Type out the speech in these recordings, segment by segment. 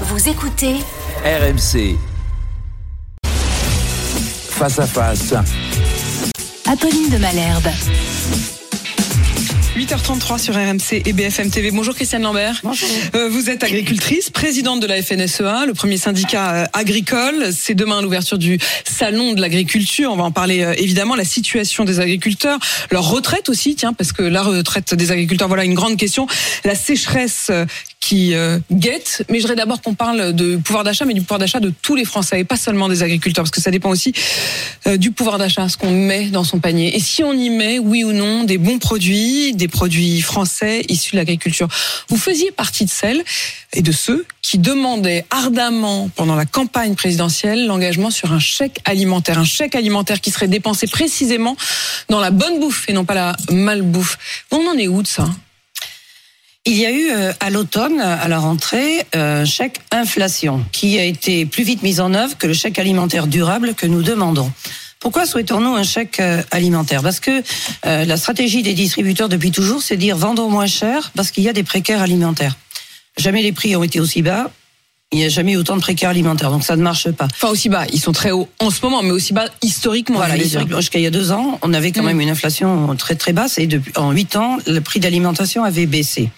Vous écoutez RMC. Face à face. Apolline de Malherbe. 8h33 sur RMC et BFM TV. Bonjour Christiane Lambert. Bonjour. Euh, vous êtes agricultrice, présidente de la FNSEA, le premier syndicat euh, agricole. C'est demain l'ouverture du salon de l'agriculture. On va en parler euh, évidemment. La situation des agriculteurs, leur retraite aussi, tiens, parce que la retraite des agriculteurs, voilà une grande question. La sécheresse qui euh, guette. Mais je voudrais d'abord qu'on parle de pouvoir d'achat, mais du pouvoir d'achat de tous les Français et pas seulement des agriculteurs, parce que ça dépend aussi euh, du pouvoir d'achat, ce qu'on met dans son panier. Et si on y met, oui ou non, des bons produits, des produits français issus de l'agriculture. Vous faisiez partie de celles et de ceux qui demandaient ardemment pendant la campagne présidentielle l'engagement sur un chèque alimentaire, un chèque alimentaire qui serait dépensé précisément dans la bonne bouffe et non pas la malbouffe. On en est où de ça? Il y a eu euh, à l'automne, à la rentrée, euh, un chèque inflation qui a été plus vite mis en œuvre que le chèque alimentaire durable que nous demandons. Pourquoi souhaitons-nous un chèque euh, alimentaire? Parce que euh, la stratégie des distributeurs depuis toujours, c'est dire vendons moins cher parce qu'il y a des précaires alimentaires. Jamais les prix ont été aussi bas. Il n'y a jamais eu autant de précaires alimentaires, donc ça ne marche pas. Enfin aussi bas, ils sont très hauts en ce moment, mais aussi bas historiquement. Voilà, historiquement, jusqu'à il y a deux ans, on avait quand Mm. même une inflation très très basse et depuis en huit ans, le prix d'alimentation avait baissé.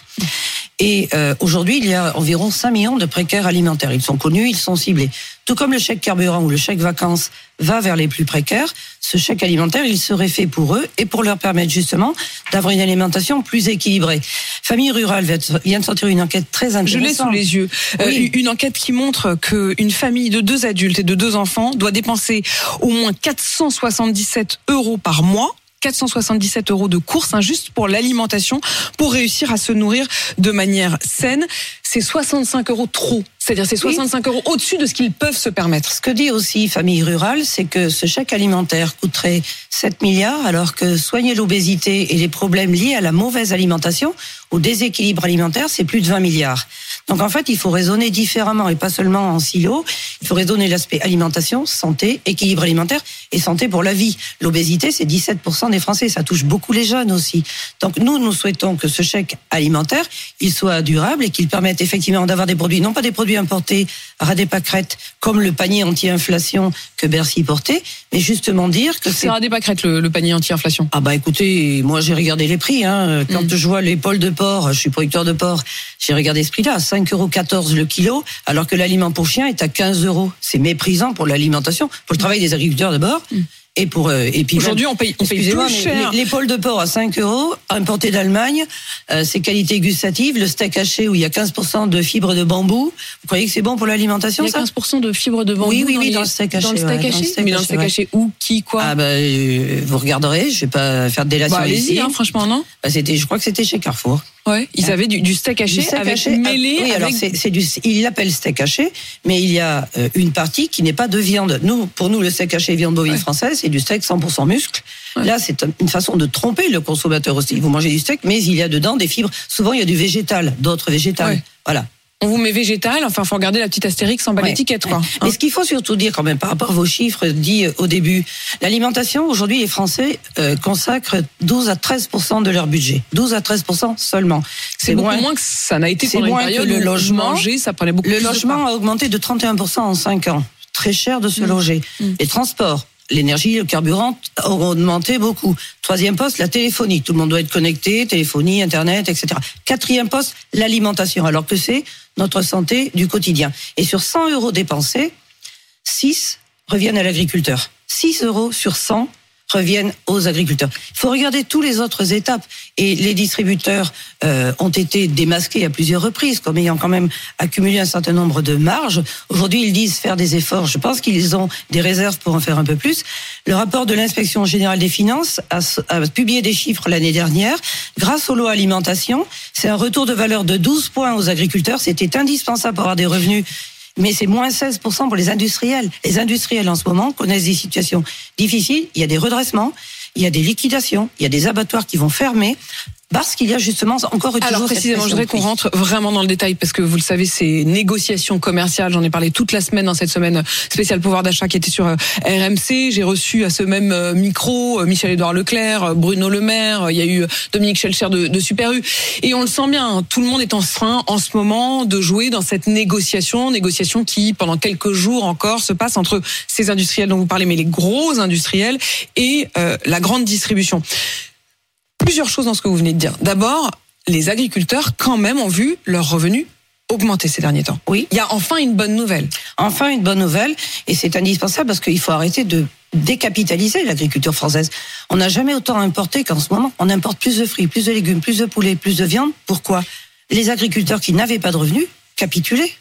Et euh, aujourd'hui, il y a environ 5 millions de précaires alimentaires. Ils sont connus, ils sont ciblés. Tout comme le chèque carburant ou le chèque vacances va vers les plus précaires, ce chèque alimentaire, il serait fait pour eux et pour leur permettre justement d'avoir une alimentation plus équilibrée. Famille rurale vient de sortir une enquête très Je intéressante. l'ai sous les yeux. Euh, une enquête qui montre qu'une famille de deux adultes et de deux enfants doit dépenser au moins 477 euros par mois. 477 euros de courses, hein, juste pour l'alimentation, pour réussir à se nourrir de manière saine. C'est 65 euros trop. C'est-à-dire c'est Oui. 65 euros au-dessus de ce qu'ils peuvent se permettre. Ce que dit aussi Famille Rurale, c'est que ce chèque alimentaire coûterait 7 milliards, alors que soigner l'obésité et les problèmes liés à la mauvaise alimentation, au déséquilibre alimentaire, c'est plus de 20 milliards. Donc en fait, il faut raisonner différemment et pas seulement en silo. Il faut raisonner l'aspect alimentation, santé, équilibre alimentaire et santé pour la vie. L'obésité, c'est 17% des Français. Ça touche beaucoup les jeunes aussi. Donc nous, nous souhaitons que ce chèque alimentaire, il soit durable et qu'il permette effectivement d'avoir des produits, non pas des produits importés à des pâquerettes comme le panier anti-inflation que Bercy portait, mais justement dire que C'est c'est Radé Pâquerette, le, le panier anti-inflation. ah bah écoutez, moi j'ai regardé les prix. Hein. Quand Mm. je vois pôles de porc, je suis producteur de porc, j'ai regardé ce prix-là, 5,14 euros le kilo, alors que l'aliment pour chien est à 15 euros. C'est méprisant pour l'alimentation, pour le travail des agriculteurs d'abord. Et pour euh, et puis. Aujourd'hui, on paye, on paye plus cher. pôles de porc à 5 euros, importés d'Allemagne, euh, c'est qualité gustative. Le steak haché où il y a 15% de fibres de bambou. Vous croyez que c'est bon pour l'alimentation Il y a ça 15% de fibres de bambou Oui, oui, dans, oui, les- dans le steak haché, Dans le steak ouais, dans le haché steak Mais dans le haché, steak ouais. haché où Qui Quoi Ah bah euh, vous regarderez, je vais pas faire de délation Bah, Allez-y, ici. hein, franchement, non Bah, c'était, je crois que c'était chez Carrefour. Ouais, ils avaient du, du steak haché Du steak avec haché, mêlé ah, oui, alors avec c'est, c'est du, il l'appelle steak haché, mais il y a euh, une partie qui n'est pas de viande. Nous, pour nous, le steak haché viande bovine Ouais. française, c'est du steak 100% muscle. Ouais. Là, c'est une façon de tromper le consommateur aussi. Vous mangez du steak, mais il y a dedans des fibres. Souvent, il y a du végétal, d'autres végétales. Voilà. On vous met végétal, enfin, faut regarder la petite astérix en bas Ouais. l'étiquette, quoi. Ouais. Hein Mais ce qu'il faut surtout dire quand même par rapport à vos chiffres dits euh, au début, l'alimentation aujourd'hui les Français euh, consacrent 12 à 13 de leur budget, 12 à 13 seulement. c'est beaucoup moins que ça n'a été pendant une moins que période le où logement. manger, ça prenait beaucoup Le plus logement a augmenté de 31% en 5 ans. Très cher de se Mm. loger. Mm. Les transports, l'énergie, le carburant ont augmenté beaucoup. Troisième poste, la téléphonie. Tout le monde doit être connecté, téléphonie, Internet, etc. Quatrième poste, l'alimentation, alors que c'est notre santé du quotidien. Et sur 100 euros dépensés, 6 reviennent à l'agriculteur. 6 euros sur 100 reviennent aux agriculteurs. Il faut regarder toutes les autres étapes. Et les distributeurs euh, ont été démasqués à plusieurs reprises, comme ayant quand même accumulé un certain nombre de marges. Aujourd'hui, ils disent faire des efforts. Je pense qu'ils ont des réserves pour en faire un peu plus. Le rapport de l'inspection générale des finances a, publié des chiffres l'année dernière. Grâce aux lois alimentation, c'est un retour de valeur de 12 points aux agriculteurs. C'était indispensable pour avoir des revenus mais c'est moins 16% pour les industriels. Les industriels en ce moment connaissent des situations difficiles. Il y a des redressements, il y a des liquidations, il y a des abattoirs qui vont fermer. Parce qu'il y a justement encore et Alors toujours cette précisément, je voudrais qu'on rentre vraiment dans le détail parce que vous le savez, ces négociations commerciales, j'en ai parlé toute la semaine dans cette semaine spéciale pouvoir d'achat qui était sur euh, RMC. J'ai reçu à ce même euh, micro euh, Michel-Édouard Leclerc, Bruno Le Maire, il y a eu Dominique Schelcher de, de Super U. Et on le sent bien, hein, tout le monde est en train en ce moment de jouer dans cette négociation, négociation qui pendant quelques jours encore se passe entre ces industriels dont vous parlez, mais les gros industriels et euh, la grande distribution plusieurs choses dans ce que vous venez de dire. D'abord, les agriculteurs, quand même, ont vu leurs revenus augmenter ces derniers temps. Oui. Il y a enfin une bonne nouvelle. Enfin, une bonne nouvelle, et c'est indispensable parce qu'il faut arrêter de décapitaliser l'agriculture française. On n'a jamais autant importé qu'en ce moment. On importe plus de fruits, plus de légumes, plus de poulets, plus de viande. Pourquoi? Les agriculteurs qui n'avaient pas de revenus capitulaient.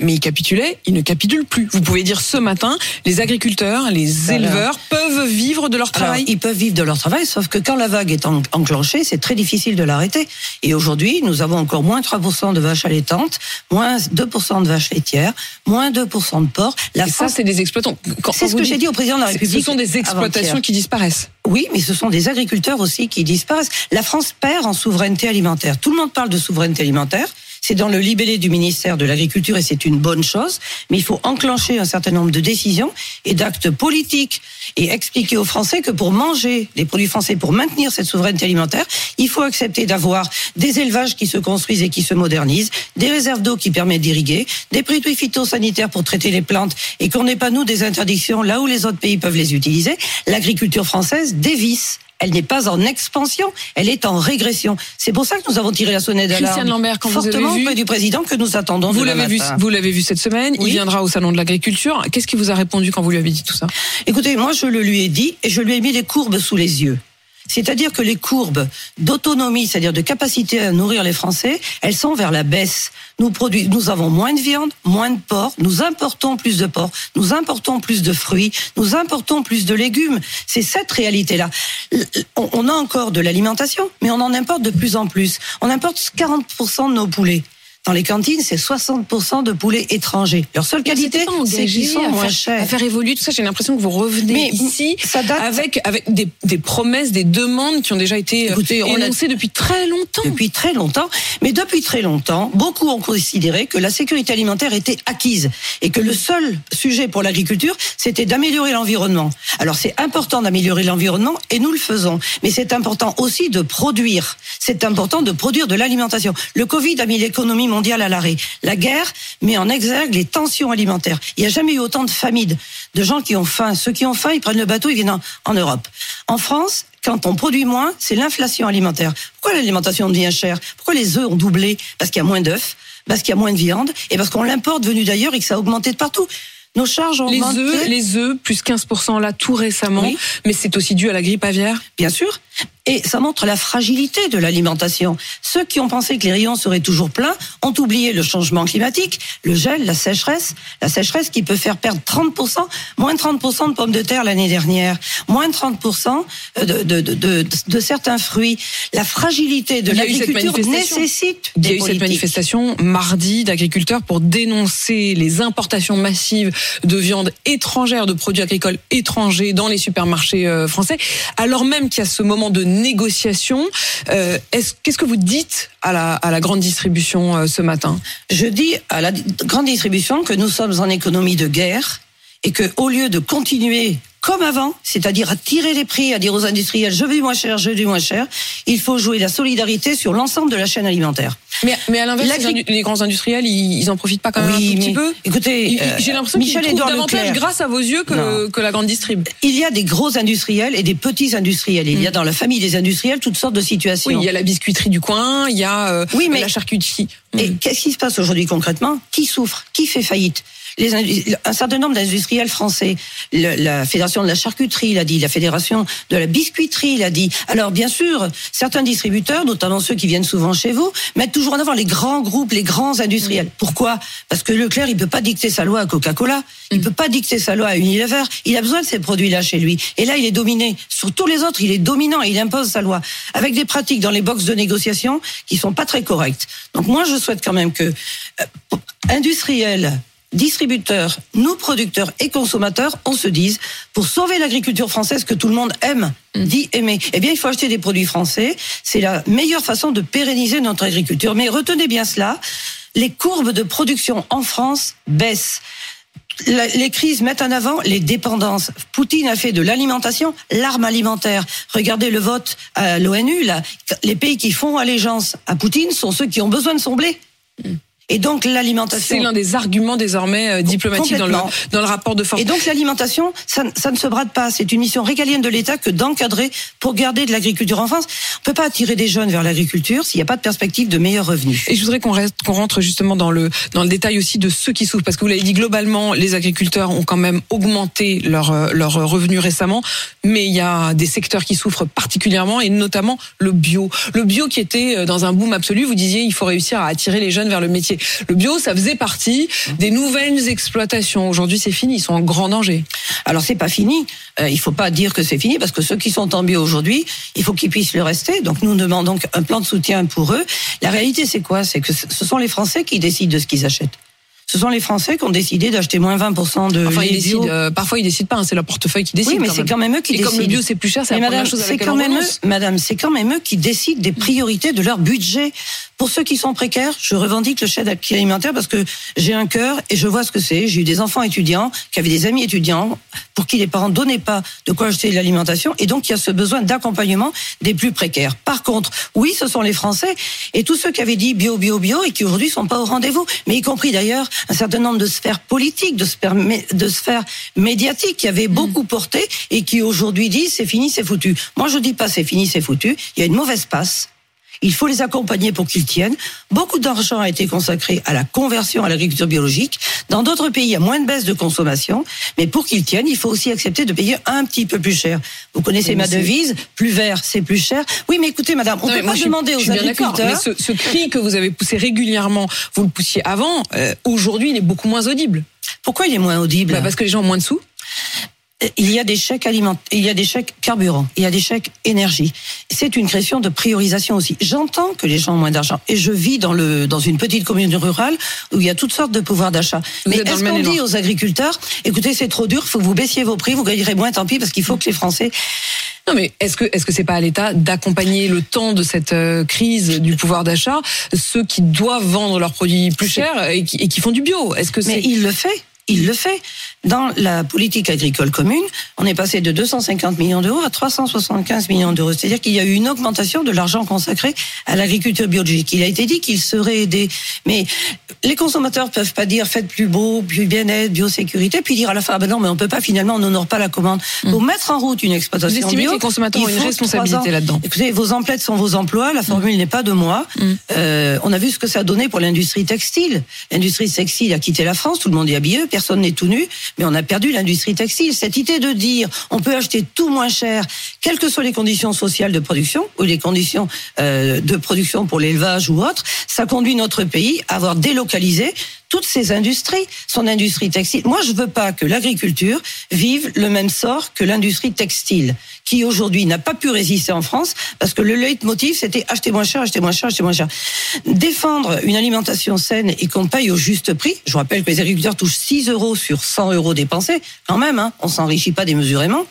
Mais ils capitulaient, ils ne capitulent plus. Vous pouvez dire ce matin, les agriculteurs, les éleveurs peuvent vivre de leur Alors, travail. ils peuvent vivre de leur travail, sauf que quand la vague est en- enclenchée, c'est très difficile de l'arrêter. Et aujourd'hui, nous avons encore moins 3% de vaches allaitantes, moins 2% de vaches laitières, moins 2% de porc. La Et ça, France, c'est des exploitants. C'est ce que j'ai dit au président de la République. Ce sont des exploitations qui disparaissent. Oui, mais ce sont des agriculteurs aussi qui disparaissent. La France perd en souveraineté alimentaire. Tout le monde parle de souveraineté alimentaire. C'est dans le libellé du ministère de l'Agriculture et c'est une bonne chose. Mais il faut enclencher un certain nombre de décisions et d'actes politiques et expliquer aux Français que pour manger des produits français, pour maintenir cette souveraineté alimentaire, il faut accepter d'avoir des élevages qui se construisent et qui se modernisent, des réserves d'eau qui permettent d'irriguer, des produits phytosanitaires pour traiter les plantes et qu'on n'ait pas nous des interdictions là où les autres pays peuvent les utiliser. L'agriculture française dévisse. Elle n'est pas en expansion, elle est en régression. C'est pour ça que nous avons tiré la sonnette d'alarme. Christiane Lambert, quand vous avez fortement vu- du président que nous attendons. Vous l'avez vu, vous l'avez vu cette semaine. Il viendra au salon de l'agriculture. Qu'est-ce qu'il vous a répondu quand vous lui avez dit tout ça? Écoutez, moi je le lui ai dit et je lui ai mis des courbes sous les yeux. C'est-à-dire que les courbes d'autonomie, c'est-à-dire de capacité à nourrir les Français, elles sont vers la baisse. Nous produisons, nous avons moins de viande, moins de porc, nous importons plus de porc, nous importons plus de fruits, nous importons plus de légumes. C'est cette réalité-là. On a encore de l'alimentation, mais on en importe de plus en plus. On importe 40% de nos poulets. Dans les cantines, c'est 60% de poulets étrangers. Leur seule qualité, c'est qu'ils sont moins faire, chers. à faire évoluer tout ça. J'ai l'impression que vous revenez Mais ici ça date- avec avec des, des promesses, des demandes qui ont déjà été euh, Écoutez, on a- énoncées depuis très longtemps. depuis très longtemps. Mais depuis très longtemps, beaucoup ont considéré que la sécurité alimentaire était acquise et que le seul sujet pour l'agriculture, c'était d'améliorer l'environnement. Alors c'est important d'améliorer l'environnement et nous le faisons. Mais c'est important aussi de produire. C'est important de produire de l'alimentation. Le Covid a mis l'économie mondiale à l'arrêt. La guerre met en exergue les tensions alimentaires. Il n'y a jamais eu autant de famines, de gens qui ont faim. Ceux qui ont faim, ils prennent le bateau, ils viennent en, en Europe. En France, quand on produit moins, c'est l'inflation alimentaire. Pourquoi l'alimentation devient chère? Pourquoi les œufs ont doublé? Parce qu'il y a moins d'œufs, parce qu'il y a moins de viande, et parce qu'on l'importe venu d'ailleurs et que ça a augmenté de partout. Nos charges ont Les augmenté. œufs, les œufs, plus 15% là tout récemment, Oui. mais c'est aussi dû à la grippe aviaire? bien sûr. Et ça montre la fragilité de l'alimentation. Ceux qui ont pensé que les rayons seraient toujours pleins ont oublié le changement climatique, le gel, la sécheresse, la sécheresse qui peut faire perdre 30%, moins de 30% de pommes de terre l'année dernière, moins de 30% de, de, de, de, de certains fruits. La fragilité de l'agriculture nécessite Il y a des eu cette manifestation mardi d'agriculteurs pour dénoncer les importations massives de viande étrangère, de produits agricoles étrangers dans les supermarchés euh, français, alors même qu'il y a ce moment de négociation. Euh, est-ce- Qu'est-ce que vous dites à la, à la grande distribution euh, ce matin? Je dis à la grande distribution que nous sommes en économie de guerre et que au lieu de continuer comme avant, c'est-à-dire à tirer les prix, à dire aux industriels je veux du moins cher, je veux du moins cher, il faut jouer la solidarité sur l'ensemble de la chaîne alimentaire. mais, mais à l'inverse, les, grands industriels, ils, ils en profitent pas quand même un tout petit peu écoutez, euh, J'ai l'impression qu'ils Michel trouvent davantage Leclerc, grâce à vos yeux que, que la grande distrib. il y a des gros industriels et des petits industriels. Il y a dans la famille des industriels toutes sortes de situations. Oui, il y a la biscuiterie du coin, il y a euh, Oui, mais- la charcuterie. Et Mm. qu'est-ce qui se passe aujourd'hui concrètement? Qui souffre? Qui fait faillite? Les, un certain nombre d'industriels français, le- la Fédération de la charcuterie l'a dit, la Fédération de la biscuiterie l'a dit. Alors bien sûr, certains distributeurs, notamment ceux qui viennent souvent chez vous, mettent toujours en avant les grands groupes, les grands industriels. Pourquoi? Parce que Leclerc, il peut pas dicter sa loi à Coca-Cola, il peut pas dicter sa loi à Unilever. Il a besoin de ces produits-là chez lui. Et là, il est dominé. Sur tous les autres, il est dominant. Il impose sa loi avec des pratiques dans les boxes de négociation qui sont pas très correctes. Donc moi, je souhaite quand même que euh, industriels distributeurs, nous producteurs et consommateurs, on se dise, pour sauver l'agriculture française que tout le monde aime, dit aimer, eh bien il faut acheter des produits français. C'est la meilleure façon de pérenniser notre agriculture. Mais retenez bien cela, les courbes de production en France baissent. Les crises mettent en avant les dépendances. Poutine a fait de l'alimentation l'arme alimentaire. Regardez le vote à l'ONU. là. Les pays qui font allégeance à Poutine sont ceux qui ont besoin de son blé. Et donc l'alimentation. C'est l'un des arguments désormais euh, diplomatiques dans le, dans le rapport de force. Et donc l'alimentation, ça, ne- ça ne se brade pas. C'est une mission régalienne de l'État que d'encadrer pour garder de l'agriculture en France. On peut pas attirer des jeunes vers l'agriculture s'il n'y a pas de perspective de meilleurs revenus. Et je voudrais qu'on reste, qu'on rentre justement dans le dans le détail aussi de ceux qui souffrent, parce que vous l'avez dit globalement, les agriculteurs ont quand même augmenté leurs euh, leurs revenus récemment, mais il y a des secteurs qui souffrent particulièrement, et notamment le bio. Le bio qui était euh, dans un boom absolu. Vous disiez, il faut réussir à attirer les jeunes vers le métier. Le bio, ça faisait partie des nouvelles exploitations. Aujourd'hui, c'est fini. Ils sont en grand danger. Alors c'est pas fini. Euh, il faut pas dire que c'est fini parce que ceux qui sont en bio aujourd'hui, il faut qu'ils puissent le rester. Donc nous demandons un plan de soutien pour eux. La réalité c'est quoi? C'est que ce sont les Français qui décident de ce qu'ils achètent. Ce sont les Français qui ont décidé d'acheter moins 20% de Enfin, ils décident. euh, parfois, ils décident pas. hein, c'est leur portefeuille qui décide. Oui, mais c'est quand même eux qui Et décident. comme le bio c'est plus cher, c'est la première madame, chose c'est avec quand même eux, madame, c'est quand même eux qui décident des priorités de leur budget. Pour ceux qui sont précaires, je revendique le chèque alimentaire parce que j'ai un cœur et je vois ce que c'est. J'ai eu des enfants étudiants qui avaient des amis étudiants pour qui les parents donnaient pas de quoi acheter l'alimentation et donc il y a ce besoin d'accompagnement des plus précaires. Par contre, oui, ce sont les Français et tous ceux qui avaient dit bio, bio, bio et qui aujourd'hui sont pas au rendez-vous, mais y compris d'ailleurs un certain nombre de sphères politiques, de sphères, mé- de sphères médiatiques qui avaient beaucoup porté et qui aujourd'hui disent c'est fini, c'est foutu. Moi, je dis pas c'est fini, c'est foutu. Il y a une mauvaise passe. Il faut les accompagner pour qu'ils tiennent. Beaucoup d'argent a été consacré à la conversion à l'agriculture biologique. Dans d'autres pays, il y a moins de baisse de consommation. Mais pour qu'ils tiennent, il faut aussi accepter de payer un petit peu plus cher. Vous connaissez ma devise, plus vert, c'est plus cher. Oui, mais écoutez, madame, on ne peut pas suis- demander aux agriculteurs. Mais ce, ce cri que vous avez poussé régulièrement, vous le poussiez avant, euh, aujourd'hui, il est beaucoup moins audible. Pourquoi il est moins audible Bah, parce que les gens ont moins de sous. Il y a des chèques alimentaires, il y a des chèques carburant, il y a des chèques énergie. C'est une question de priorisation aussi. J'entends que les gens ont moins d'argent et je vis dans le dans une petite commune rurale où il y a toutes sortes de pouvoirs d'achat. Mais est-ce qu'on dit aux agriculteurs, écoutez, c'est trop dur, faut que vous baissiez vos prix, vous gagnerez moins, tant pis, parce qu'il faut que les Français Non, mais est-ce que est-ce que c'est pas à l'État d'accompagner le temps de cette euh, crise du pouvoir d'achat ceux qui doivent vendre leurs produits plus chers et qui, et qui font du bio? Est-ce que Mais il le fait. Il le fait. Dans la politique agricole commune, on est passé de 250 millions d'euros à 375 millions d'euros. C'est-à-dire qu'il y a eu une augmentation de l'argent consacré à l'agriculture biologique. Il a été dit qu'il serait aidé. Mais les consommateurs peuvent pas dire faites plus beau, plus bien-être, biosécurité, puis dire à la fin, ah ben non, mais on peut pas finalement, on n'honore pas la commande. Pour mettre en route une vous exploitation estimez bio, que les consommateurs ont une responsabilité là-dedans Écoutez, vos emplettes sont vos emplois. La formule n'est pas de moi. Mm. Euh, on a vu ce que ça a donné pour l'industrie textile. L'industrie textile a quitté la France. Tout le monde est habillé. Personne n'est tout nu. Mais on a perdu l'industrie textile. Cette idée de dire on peut acheter tout moins cher, quelles que soient les conditions sociales de production ou les conditions euh, de production pour l'élevage ou autre, ça conduit notre pays à avoir délocalisé toutes ces industries, son industrie textile. Moi, je veux pas que l'agriculture vive le même sort que l'industrie textile, qui aujourd'hui n'a pas pu résister en France parce que le leitmotiv c'était acheter moins cher, acheter moins cher, acheter moins cher. Défendre une alimentation saine et qu'on paye au juste prix. Je vous rappelle que les agriculteurs touchent 6 euros sur 100 euros dépensés, quand même. Hein, on s'enrichit pas démesurément.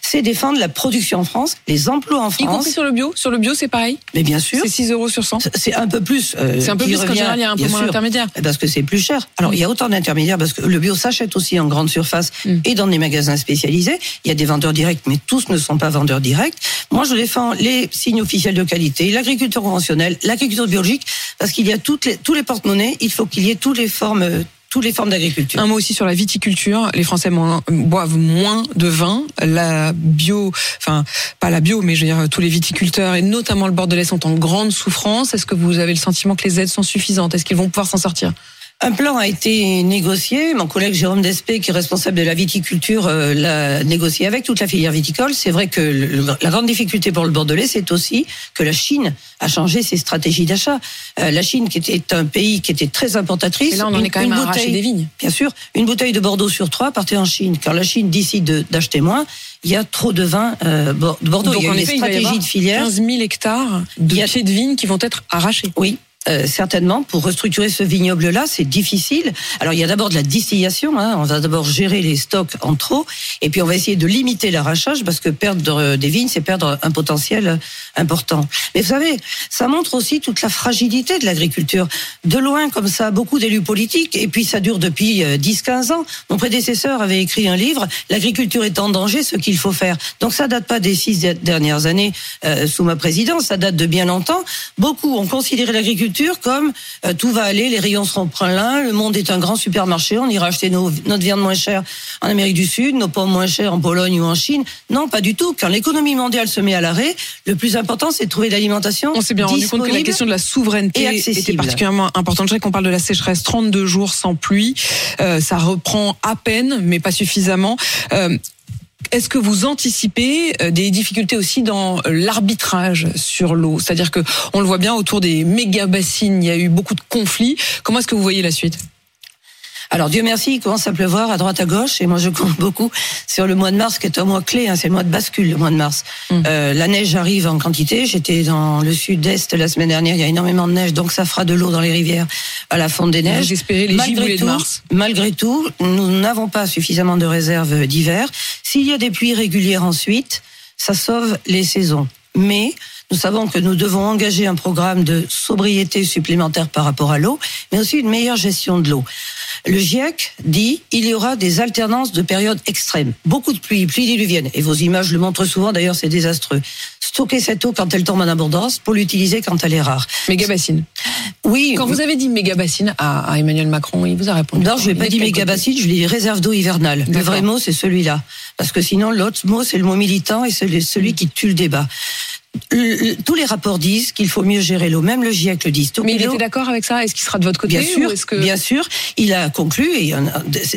C'est défendre la production en France, les emplois en Y compris France. sur le bio Sur le bio, c'est pareil? Mais bien sûr, C'est 6 euros sur 100 c'est un peu plus. euh, C'est un peu plus qu'en revient, général, il y a un peu moins sûr, d'intermédiaires. Parce que c'est plus cher. Alors, il y a autant d'intermédiaires parce que le bio s'achète aussi en grande surface Mm. et dans des magasins spécialisés. Il y a des vendeurs directs, mais tous ne sont pas vendeurs directs. Moi, je défends les signes officiels de qualité, l'agriculture conventionnelle, l'agriculture biologique, parce qu'il y a toutes les, tous les porte-monnaies. Il faut qu'il y ait toutes les formes, euh, toutes les formes d'agriculture. Un mot aussi sur la viticulture. Les Français boivent moins de vin. La bio, enfin pas la bio, mais je veux dire tous les viticulteurs et notamment le Bordelais sont en grande souffrance. Est-ce que vous avez le sentiment que les aides sont suffisantes? Est-ce qu'ils vont pouvoir s'en sortir? Un plan a été négocié. Mon collègue Jérôme Despé, qui est responsable de la viticulture, euh, l'a négocié avec toute la filière viticole. C'est vrai que le- la grande difficulté pour le Bordelais, c'est aussi que la Chine a changé ses stratégies d'achat. Euh, la Chine, qui était un pays qui était très importatrice, Et là, on en une- est quand même une à bouteille- des vignes. Bien sûr, une bouteille de Bordeaux sur trois partait en Chine. Quand la Chine décide de- d'acheter moins, il y a trop de vin euh, de Bordeaux. Donc il y a en eu des effet, il va y stratégies avoir de filière. 15 000 hectares de pieds de vigne qui vont être arrachés. Oui. Euh, certainement, pour restructurer ce vignoble-là, c'est difficile. Alors, il y a d'abord de la distillation. Hein. On va d'abord gérer les stocks en trop, et puis on va essayer de limiter l'arrachage parce que perdre des vignes, c'est perdre un potentiel important. Mais vous savez, ça montre aussi toute la fragilité de l'agriculture. De loin, comme ça, beaucoup d'élus politiques, et puis ça dure depuis 10-15 euh, ans. Mon prédécesseur avait écrit un livre, L'agriculture est en danger, ce qu'il faut faire. Donc ça date pas des six dernières années euh, sous ma présidence, ça date de bien longtemps. Beaucoup ont considéré l'agriculture comme euh, tout va aller, les rayons seront pleins, le monde est un grand supermarché, on ira acheter notre viande moins chère en Amérique du Sud, nos pommes moins chères en Pologne ou en Chine. Non, pas du tout. Quand l'économie mondiale se met à l'arrêt, le plus important, c'est de trouver l'alimentation. On s'est bien rendu compte que la question de la souveraineté était particulièrement importante. Je sais qu'on parle de la sécheresse, 32 jours sans pluie, euh, ça reprend à peine, mais pas suffisamment. Euh, est-ce que vous anticipez euh, des difficultés aussi dans l'arbitrage sur l'eau? C'est-à-dire que on le voit bien autour des méga bassines, il y a eu beaucoup de conflits. Comment est-ce que vous voyez la suite? Alors Dieu merci, il commence à pleuvoir à droite à gauche et moi je compte beaucoup sur le mois de mars qui est un mois clé, hein, c'est le mois de bascule le mois de mars. Mm. Euh, la neige arrive en quantité, j'étais dans le sud-est la semaine dernière, il y a énormément de neige donc ça fera de l'eau dans les rivières à la fonte des neiges. J'espérais les malgré tout, de mars. Malgré tout, nous n'avons pas suffisamment de réserves d'hiver. S'il y a des pluies régulières ensuite, ça sauve les saisons. Mais nous savons que nous devons engager un programme de sobriété supplémentaire par rapport à l'eau, mais aussi une meilleure gestion de l'eau. Le GIEC dit il y aura des alternances de périodes extrêmes. Beaucoup de pluie, pluie diluvienne. Et vos images le montrent souvent, d'ailleurs, c'est désastreux. Stocker cette eau quand elle tombe en abondance pour l'utiliser quand elle est rare. Méga bassine. Oui. Quand vous avez dit méga bassine à, Emmanuel Macron, il vous a répondu. Non, je n'ai pas dit méga bassine, je lui ai dit réserve d'eau hivernale. Le vrai mot, c'est celui-là. Parce que sinon, l'autre mot, c'est le mot militant et c'est celui qui tue le débat tous les rapports disent qu'il faut mieux gérer l'eau, même le GIEC le dit. Mais il était d'accord avec ça Est-ce qu'il sera de votre côté Bien sûr, que... bien sûr. Il a conclu et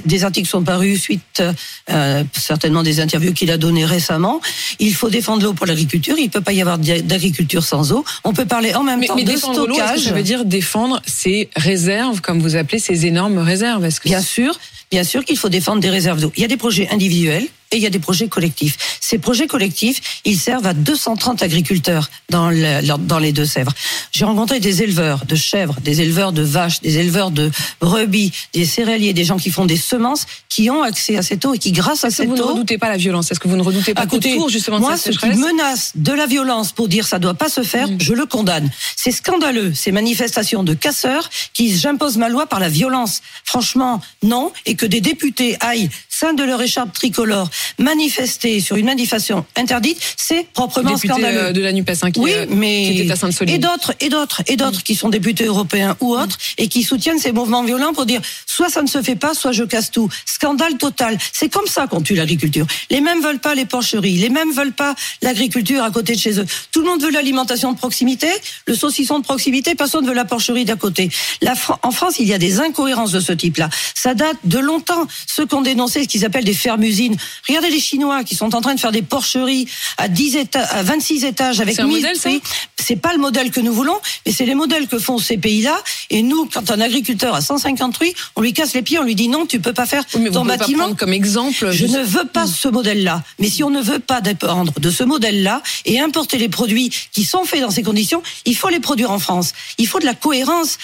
des articles sont parus suite euh, certainement des interviews qu'il a données récemment. Il faut défendre l'eau pour l'agriculture. Il peut pas y avoir d'agriculture sans eau. On peut parler en même temps mais de stockage. ça veut dire défendre ces réserves, comme vous appelez ces énormes réserves? Est-ce que bien sûr, bien sûr qu'il faut défendre des réserves d'eau. Il y a des projets individuels et il y a des projets collectifs. Ces projets collectifs, ils servent à 230 agriculteurs dans, dans les Deux-Sèvres. J'ai rencontré des éleveurs de chèvres, des éleveurs de vaches, des éleveurs de brebis, des céréaliers, des gens qui font des semences, qui ont accès à cette eau et qui, grâce à cette eau... Vous ne redoutez pas la violence? Est-ce que vous ne redoutez pas Écoutez, justement moi, ce qui menace de la violence pour dire ça doit pas se faire, mm. je le condamne. C'est scandaleux, ces manifestations de casseurs qui j'impose ma loi par la violence. Franchement, non. Et que des députés aillent, sein de leur écharpe tricolore, manifester sur une manifestation interdite, c'est proprement scandaleux. Euh, de la Nupes, hein, qui, oui, euh, mais était à et d'autres et d'autres et d'autres qui sont députés européens ou autres et qui soutiennent ces mouvements violents pour dire soit ça ne se fait pas, soit je casse tout. Scandale total. C'est comme ça qu'on tue l'agriculture. Les mêmes veulent pas les porcheries, les mêmes veulent pas l'agriculture à côté de chez eux. Tout le monde veut l'alimentation de proximité, le saucisson de proximité, personne ne veut la porcherie d'à côté. La en France, il y a des incohérences de ce type-là. Ça date de longtemps. Ceux qui ont qu'ils appellent des fermes-usines. Regardez les Chinois qui sont en train de faire des porcheries à 10 étages, à 26 étages avec 1000 prix. C'est pas le modèle que nous voulons, mais c'est les modèles que font ces pays-là. Et nous, quand un agriculteur a 150 truies, on lui casse les pieds, on lui dit non, tu peux pas faire ton bâtiment. comme exemple. Je ne veux pas ce modèle-là. Mais si on ne veut pas dépendre de ce modèle-là et importer les produits qui sont faits dans ces conditions, il faut les produire en France. Il faut de la cohérence.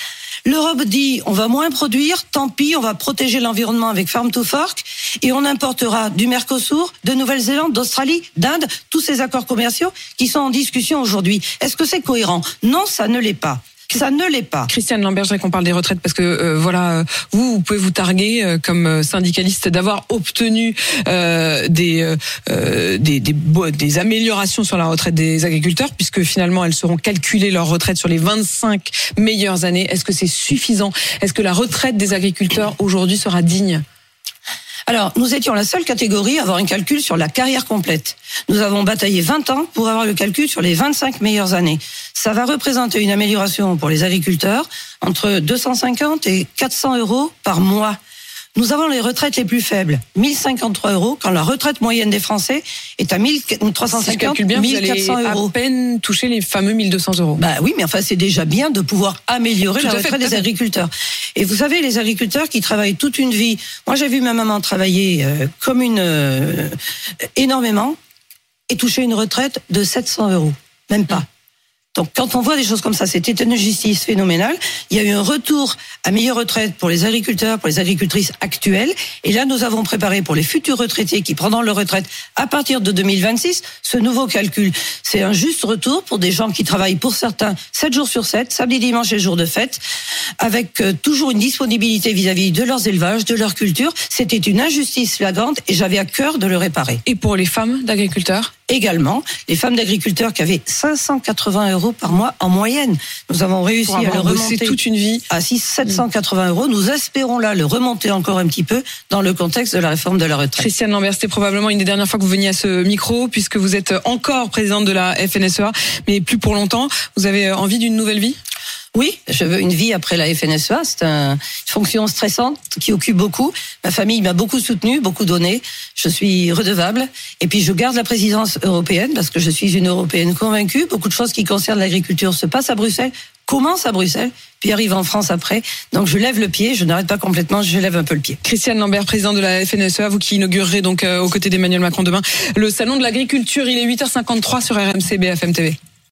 L'Europe dit on va moins produire, tant pis, on va protéger l'environnement avec Farm to Fork et on importera du Mercosur, de Nouvelle-Zélande, d'Australie, d'Inde, tous ces accords commerciaux qui sont en discussion aujourd'hui. Est-ce que c'est cohérent? Non, ça ne l'est pas. Ça ne l'est pas. Christiane Lambert, je qu'on parle des retraites parce que euh, voilà, euh, vous, vous pouvez vous targuer euh, comme syndicaliste d'avoir obtenu des, des, des, des améliorations sur la retraite des agriculteurs puisque finalement elles seront calculées leur retraite sur les 25 meilleures années. Est-ce que c'est suffisant? Est-ce que la retraite des agriculteurs aujourd'hui sera digne? Alors, nous étions la seule catégorie à avoir un calcul sur la carrière complète. Nous avons bataillé 20 ans pour avoir le calcul sur les 25 meilleures années. Ça va représenter une amélioration pour les agriculteurs entre 250 et 400 euros par mois. Nous avons les retraites les plus faibles, 1053 euros, quand la retraite moyenne des Français est à 1350, si bien, 1400 vous allez euros. À peine toucher les fameux 1200 euros. Bah oui, mais enfin c'est déjà bien de pouvoir améliorer la retraite des agriculteurs. Et vous savez, les agriculteurs qui travaillent toute une vie. Moi, j'ai vu ma maman travailler euh, comme une euh, énormément et toucher une retraite de 700 euros, même pas. Donc quand on voit des choses comme ça, c'était une justice phénoménale. Il y a eu un retour à meilleure retraite pour les agriculteurs, pour les agricultrices actuelles. Et là, nous avons préparé pour les futurs retraités qui prendront leur retraite à partir de 2026 ce nouveau calcul. C'est un juste retour pour des gens qui travaillent pour certains 7 jours sur 7, samedi, dimanche et jour de fête, avec euh, toujours une disponibilité vis-à-vis de leurs élevages, de leur culture. C'était une injustice flagrante et j'avais à cœur de le réparer. Et pour les femmes d'agriculteurs? Également, les femmes d'agriculteurs qui avaient 580 euros par mois en moyenne. Nous avons réussi à le remonter toute une vie. à 6 780 euros. Nous espérons là le remonter encore un petit peu dans le contexte de la réforme de la retraite. Christiane Lambert, c'était probablement une des dernières fois que vous veniez à ce micro, puisque vous êtes encore présidente de la FNSEA, mais plus pour longtemps. Vous avez envie d'une nouvelle vie? Oui, je veux une vie après la FNSEA. C'est un- une fonction stressante qui occupe beaucoup. Ma famille m'a beaucoup soutenu, beaucoup donné. Je suis redevable. Et puis je garde la présidence européenne parce que je suis une européenne convaincue. Beaucoup de choses qui concernent l'agriculture se passent à Bruxelles, commencent à Bruxelles, puis arrivent en France après. Donc je lève le pied, je n'arrête pas complètement, je lève un peu le pied. Christiane Lambert, présidente de la FNSEA, vous qui inaugurerez donc euh, aux côtés d'Emmanuel Macron demain le salon de l'agriculture. Il est 8h53 sur RMC BFM TV.